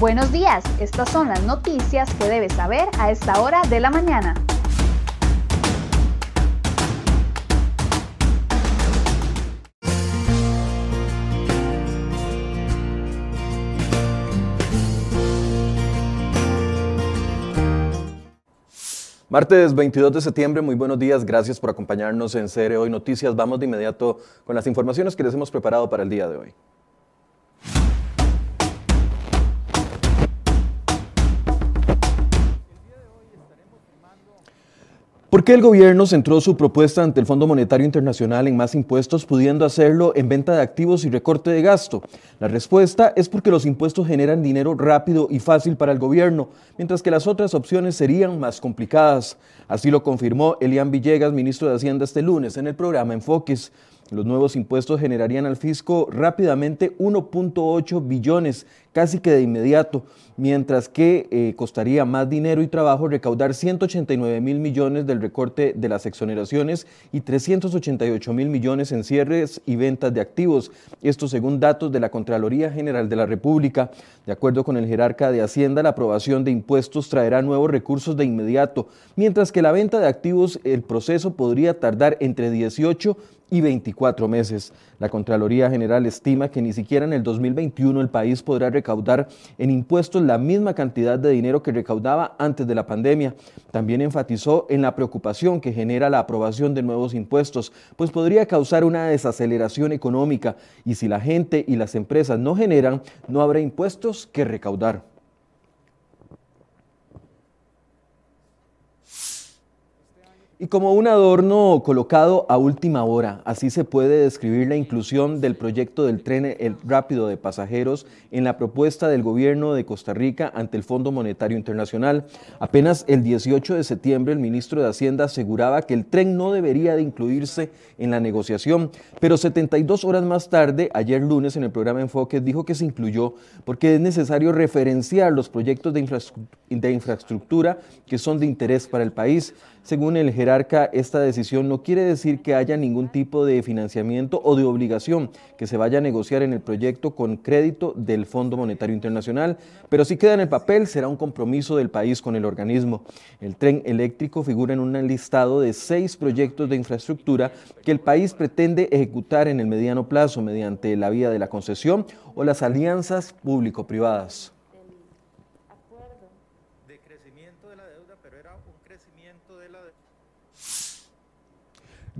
Buenos días, estas son las noticias que debes saber a esta hora de la mañana. Martes 22 de septiembre, muy buenos días, gracias por acompañarnos en CR Hoy Noticias. Vamos de inmediato con las informaciones que les hemos preparado para el día de hoy. ¿Por qué el gobierno centró su propuesta ante el Fondo Monetario Internacional en más impuestos, pudiendo hacerlo en venta de activos y recorte de gasto? La respuesta es porque los impuestos generan dinero rápido y fácil para el gobierno, mientras que las otras opciones serían más complicadas. Así lo confirmó Elian Villegas, ministro de Hacienda, este lunes en el programa Enfoques. Los nuevos impuestos generarían al fisco rápidamente 1.8 billones, casi que de inmediato, mientras que eh, costaría más dinero y trabajo recaudar 189 mil millones del recorte de las exoneraciones y 388 mil millones en cierres y ventas de activos. Esto según datos de la Contraloría General de la República. De acuerdo con el jerarca de Hacienda, la aprobación de impuestos traerá nuevos recursos de inmediato, mientras que la venta de activos, el proceso podría tardar entre 18 y 24 meses. La Contraloría General estima que ni siquiera en el 2021 el país podrá recaudar en impuestos la misma cantidad de dinero que recaudaba antes de la pandemia. También enfatizó en la preocupación que genera la aprobación de nuevos impuestos, pues podría causar una desaceleración económica y si la gente y las empresas no generan, no habrá impuestos que recaudar. Y como un adorno colocado a última hora, así se puede describir la inclusión del proyecto del tren rápido de pasajeros en la propuesta del gobierno de Costa Rica ante el Fondo Monetario Internacional. Apenas el 18 de septiembre el ministro de Hacienda aseguraba que el tren no debería de incluirse en la negociación, pero 72 horas más tarde, ayer lunes en el programa Enfoque, dijo que se incluyó porque es necesario referenciar los proyectos de, infraestructura que son de interés para el país. Según el jerarca, esta decisión no quiere decir que haya ningún tipo de financiamiento o de obligación que se vaya a negociar en el proyecto con crédito del Fondo Monetario Internacional, pero si queda en el papel será un compromiso del país con el organismo. El tren eléctrico figura en un listado de seis proyectos de infraestructura que el país pretende ejecutar en el mediano plazo mediante la vía de la concesión o las alianzas público-privadas.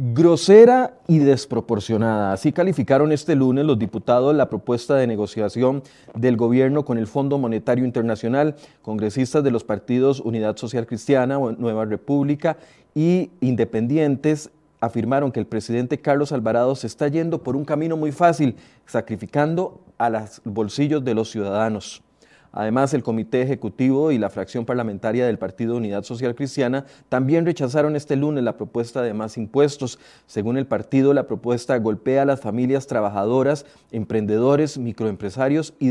Grosera y desproporcionada. Así calificaron este lunes los diputados la propuesta de negociación del gobierno con el Fondo Monetario Internacional, congresistas de los partidos Unidad Social Cristiana, Nueva República y Independientes afirmaron que el presidente Carlos Alvarado se está yendo por un camino muy fácil, sacrificando a los bolsillos de los ciudadanos. Además, el Comité Ejecutivo y la fracción parlamentaria del Partido Unidad Social Cristiana también rechazaron este lunes la propuesta de más impuestos. Según el partido, la propuesta golpea a las familias trabajadoras, emprendedores, microempresarios y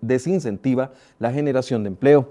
desincentiva la generación de empleo.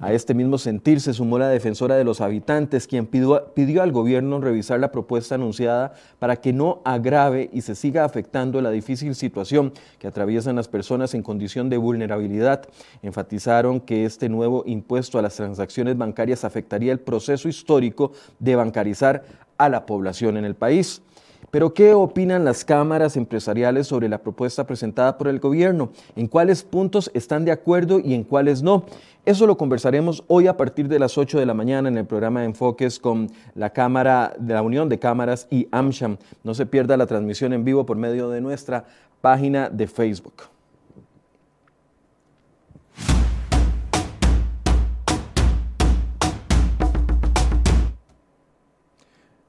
A este mismo sentir se sumó la defensora de los habitantes, quien pidió, al gobierno revisar la propuesta anunciada para que no agrave y se siga afectando la difícil situación que atraviesan las personas en condición de vulnerabilidad. Enfatizaron que este nuevo impuesto a las transacciones bancarias afectaría el proceso histórico de bancarizar a la población en el país. Pero ¿qué opinan las cámaras empresariales sobre la propuesta presentada por el gobierno? ¿En cuáles puntos están de acuerdo y en cuáles no? Eso lo conversaremos hoy a partir de las 8 de la mañana en el programa de Enfoques con la Cámara de la Unión de Cámaras y AmSham. No se pierda la transmisión en vivo por medio de nuestra página de Facebook.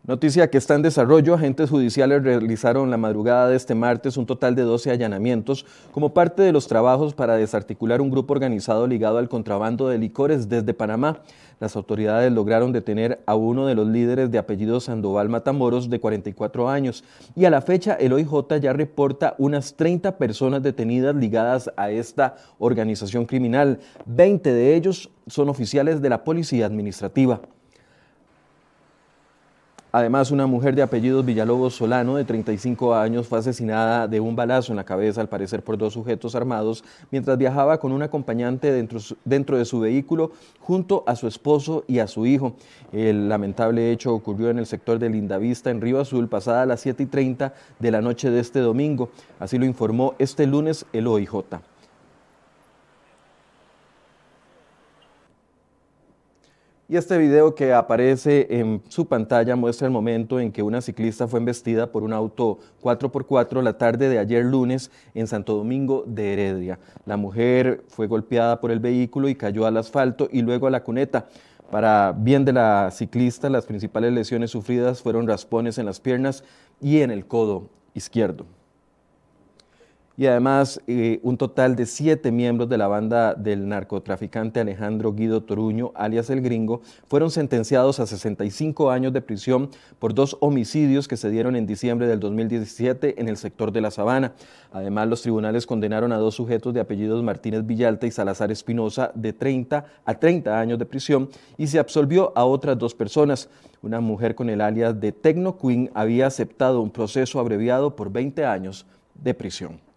Noticia que está en desarrollo, agentes judiciales realizaron la madrugada de este martes un total de 12 allanamientos como parte de los trabajos para desarticular un grupo organizado ligado al contrabando de licores desde Panamá. Las autoridades lograron detener a uno de los líderes de apellido Sandoval Matamoros de 44 años y a la fecha el OIJ ya reporta unas 30 personas detenidas ligadas a esta organización criminal. 20 de ellos son oficiales de la Policía Administrativa. Además, una mujer de apellidos Villalobos Solano, de 35 años, fue asesinada de un balazo en la cabeza, al parecer por dos sujetos armados, mientras viajaba con un acompañante dentro, de su vehículo junto a su esposo y a su hijo. El lamentable hecho ocurrió en el sector de Lindavista, en Río Azul, pasada las 7 y 30 de la noche de este domingo. Así lo informó este lunes el OIJ. Y este video que aparece en su pantalla muestra el momento en que una ciclista fue embestida por un auto 4x4 la tarde de ayer lunes en Santo Domingo de Heredia. La mujer fue golpeada por el vehículo y cayó al asfalto y luego a la cuneta. Para bien de la ciclista, las principales lesiones sufridas fueron raspones en las piernas y en el codo izquierdo y además eh, un total de siete miembros de la banda del narcotraficante Alejandro Guido Toruño, alias El Gringo, fueron sentenciados a 65 años de prisión por dos homicidios que se dieron en diciembre del 2017 en el sector de La Sabana. Además, los tribunales condenaron a dos sujetos de apellidos Martínez Villalta y Salazar Espinosa de 30 a 30 años de prisión y se absolvió a otras dos personas. Una mujer con el alias de Tecno Queen había aceptado un proceso abreviado por 20 años de prisión.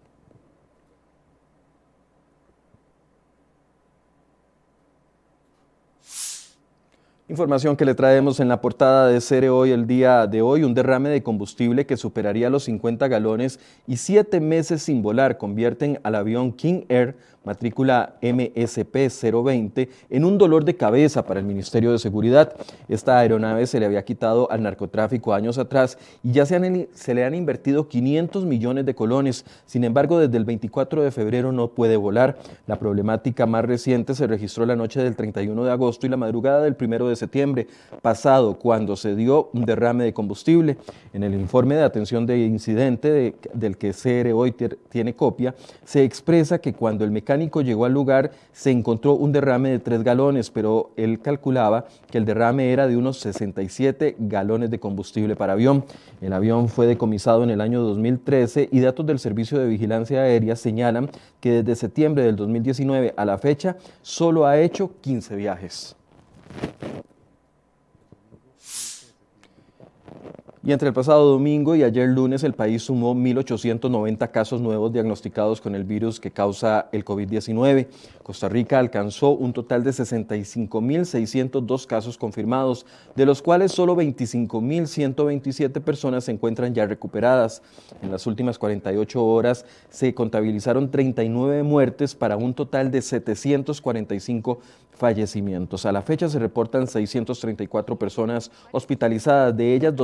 Información que le traemos en la portada de Cere hoy el día de hoy, un derrame de combustible que superaría los 50 galones y siete meses sin volar convierten al avión King Air matrícula MSP 020, en un dolor de cabeza para el Ministerio de Seguridad. Esta aeronave se le había quitado al narcotráfico años atrás y ya se, se le han invertido 500 millones de colones. Sin embargo, desde el 24 de febrero no puede volar. La problemática más reciente se registró la noche del 31 de agosto y la madrugada del 1 de septiembre pasado, cuando se dio un derrame de combustible. En el informe de atención de incidente del que CR hoy tiene copia, se expresa que cuando el mecánico llegó al lugar se encontró un derrame de 3 galones, pero él calculaba que el derrame era de unos 67 galones de combustible para avión. El avión fue decomisado en el año 2013 y datos del Servicio de Vigilancia Aérea señalan que desde septiembre del 2019 a la fecha solo ha hecho 15 viajes. Y entre el pasado domingo y ayer lunes el país sumó 1.890 casos nuevos diagnosticados con el virus que causa el COVID-19. Costa Rica alcanzó un total de 65.602 casos confirmados, de los cuales solo 25.127 personas se encuentran ya recuperadas. En las últimas 48 horas se contabilizaron 39 muertes para un total de 745 fallecimientos. A la fecha se reportan 634 personas hospitalizadas, de ellas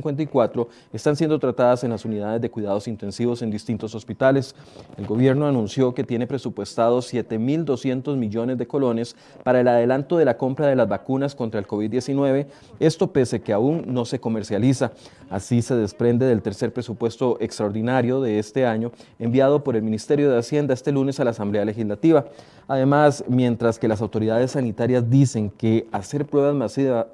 254 están siendo tratadas en las unidades de cuidados intensivos en distintos hospitales. El gobierno anunció que tiene presupuestados 7.200 millones de colones para el adelanto de la compra de las vacunas contra el COVID-19, esto pese que aún no se comercializa. Así se desprende del tercer presupuesto extraordinario de este año enviado por el Ministerio de Hacienda este lunes a la Asamblea Legislativa. Además, mientras que las autoridades sanitarias dicen que hacer pruebas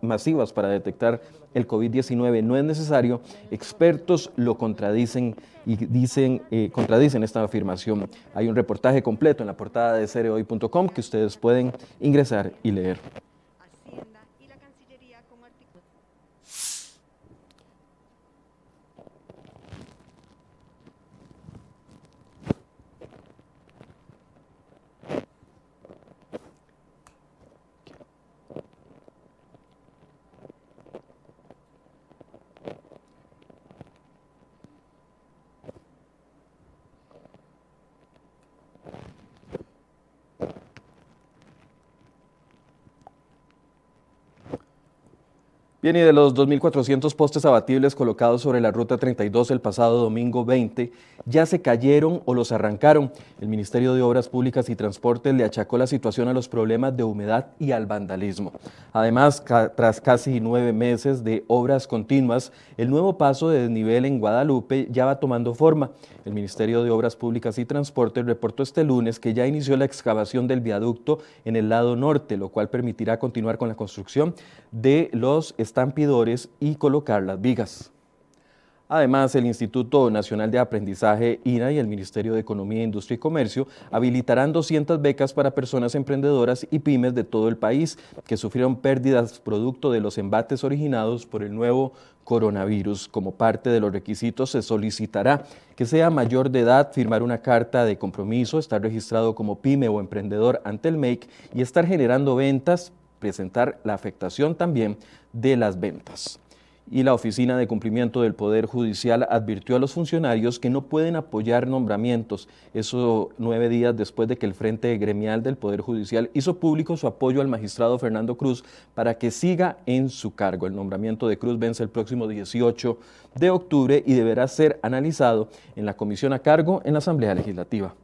masivas para detectar el COVID-19 no es necesario, expertos lo contradicen y dicen, eh, contradicen esta afirmación. Hay un reportaje completo en la portada de cereoy.com que ustedes pueden ingresar y leer. Bien, y de los 2.400 postes abatibles colocados sobre la Ruta 32 el pasado domingo 20, ya se cayeron o los arrancaron. El Ministerio de Obras Públicas y Transportes le achacó la situación a los problemas de humedad y al vandalismo. Además, tras casi nueve meses de obras continuas, el nuevo paso de desnivel en Guadalupe ya va tomando forma. El Ministerio de Obras Públicas y Transportes reportó este lunes que ya inició la excavación del viaducto en el lado norte, lo cual permitirá continuar con la construcción de los estampidores y colocar las vigas. Además, el Instituto Nacional de Aprendizaje, INA, y el Ministerio de Economía, Industria y Comercio habilitarán 200 becas para personas emprendedoras y pymes de todo el país que sufrieron pérdidas producto de los embates originados por el nuevo coronavirus. Como parte de los requisitos se solicitará que sea mayor de edad, firmar una carta de compromiso, estar registrado como pyme o emprendedor ante el MAKE y estar generando ventas, presentar la afectación también de las ventas y la Oficina de Cumplimiento del Poder Judicial advirtió a los funcionarios que no pueden apoyar nombramientos. Eso nueve días después de que el Frente Gremial del Poder Judicial hizo público su apoyo al magistrado Fernando Cruz para que siga en su cargo. El nombramiento de Cruz vence el próximo 18 de octubre y deberá ser analizado en la comisión a cargo en la Asamblea Legislativa.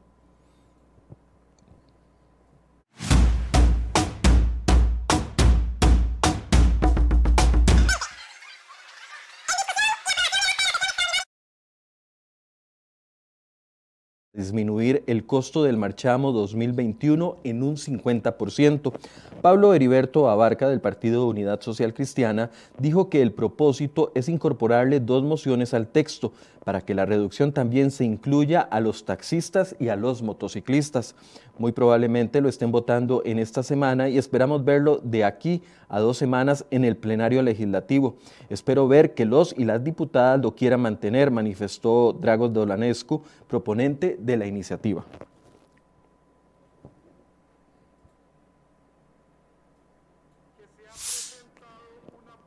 Disminuir el costo del marchamo 2021 en un 50%. Pablo Heriberto Abarca del Partido Unidad Social Cristiana dijo que el propósito es incorporarle dos mociones al texto para que la reducción también se incluya a los taxistas y a los motociclistas. Muy probablemente lo estén votando en esta semana y esperamos verlo de aquí a dos semanas en el plenario legislativo. Espero ver que los y las diputadas lo quieran mantener, manifestó Dragos Dolanescu, proponente de la iniciativa.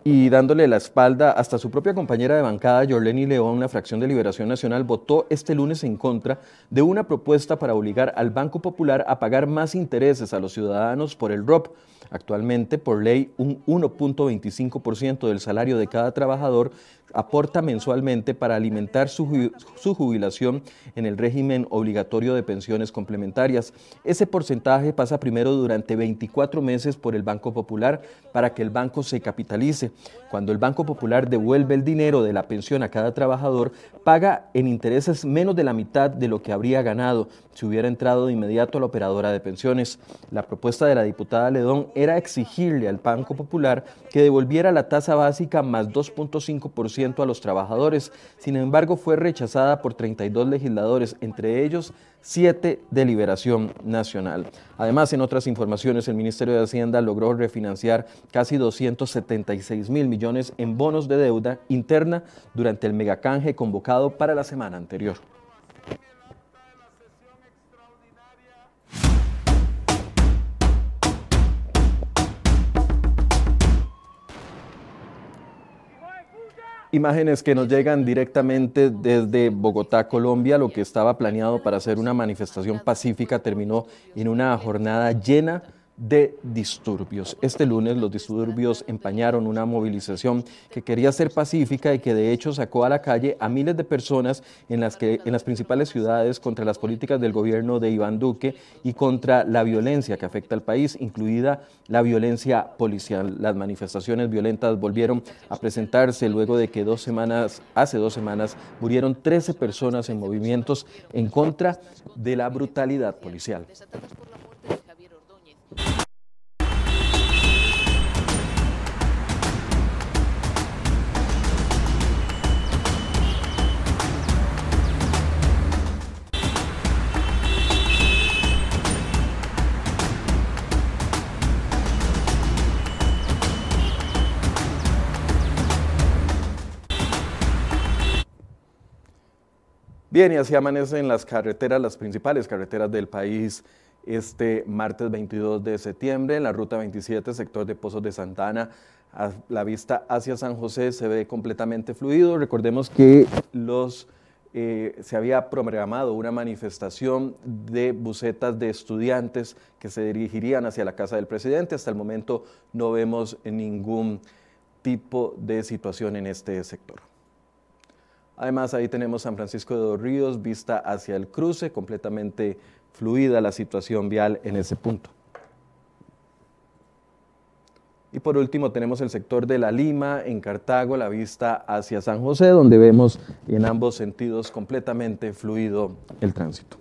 Y dándole la espalda hasta su propia compañera de bancada, Jorleni León, una fracción de Liberación Nacional, votó este lunes en contra de una propuesta para obligar al Banco Popular a pagar más intereses a los ciudadanos por el ROP. Actualmente, por ley, un 1.25% del salario de cada trabajador aporta mensualmente para alimentar su, jubilación en el régimen obligatorio de pensiones complementarias. Ese porcentaje pasa primero durante 24 meses por el Banco Popular para que el banco se capitalice. Cuando el Banco Popular devuelve el dinero de la pensión a cada trabajador, paga en intereses menos de la mitad de lo que habría ganado si hubiera entrado de inmediato a la operadora de pensiones. La propuesta de la diputada Ledón era exigirle al Banco Popular que devolviera la tasa básica más 2.5% a los trabajadores. Sin embargo, fue rechazada por 32 legisladores, entre ellos 7 de Liberación Nacional. Además, en otras informaciones, el Ministerio de Hacienda logró refinanciar casi 276 mil millones en bonos de deuda interna durante el megacanje convocado para la semana anterior. Imágenes que nos llegan directamente desde Bogotá, Colombia. Lo que estaba planeado para hacer una manifestación pacífica terminó en una jornada llena de disturbios. Este lunes los disturbios empañaron una movilización que quería ser pacífica y que de hecho sacó a la calle a miles de personas en las, que, en las principales ciudades contra las políticas del gobierno de Iván Duque y contra la violencia que afecta al país, incluida la violencia policial. Las manifestaciones violentas volvieron a presentarse luego de que dos semanas, hace dos semanas, murieron 13 personas en movimientos en contra de la brutalidad policial. Bien, y así amanecen las carreteras, las principales carreteras del país este martes 22 de septiembre. En la ruta 27, sector de Pozos de Santana, a la vista hacia San José se ve completamente fluido. Recordemos que los, eh, se había programado una manifestación de bucetas de estudiantes que se dirigirían hacia la casa del presidente. Hasta el momento no vemos ningún tipo de situación en este sector. Además, ahí tenemos San Francisco de los Ríos, vista hacia el cruce, completamente fluida la situación vial en ese punto. Y por último tenemos el sector de La Lima, en Cartago, la vista hacia San José, donde vemos en ambos sentidos completamente fluido el tránsito.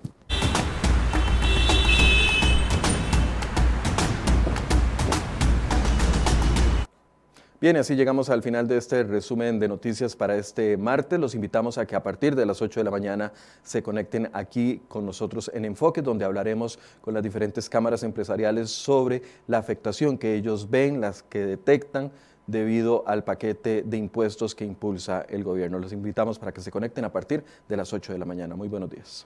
Bien, así llegamos al final de este resumen de noticias para este martes. Los invitamos a que a partir de las 8 de la mañana se conecten aquí con nosotros en Enfoque, donde hablaremos con las diferentes cámaras empresariales sobre la afectación que ellos ven, las que detectan debido al paquete de impuestos que impulsa el gobierno. Los invitamos para que se conecten a partir de las 8 de la mañana. Muy buenos días.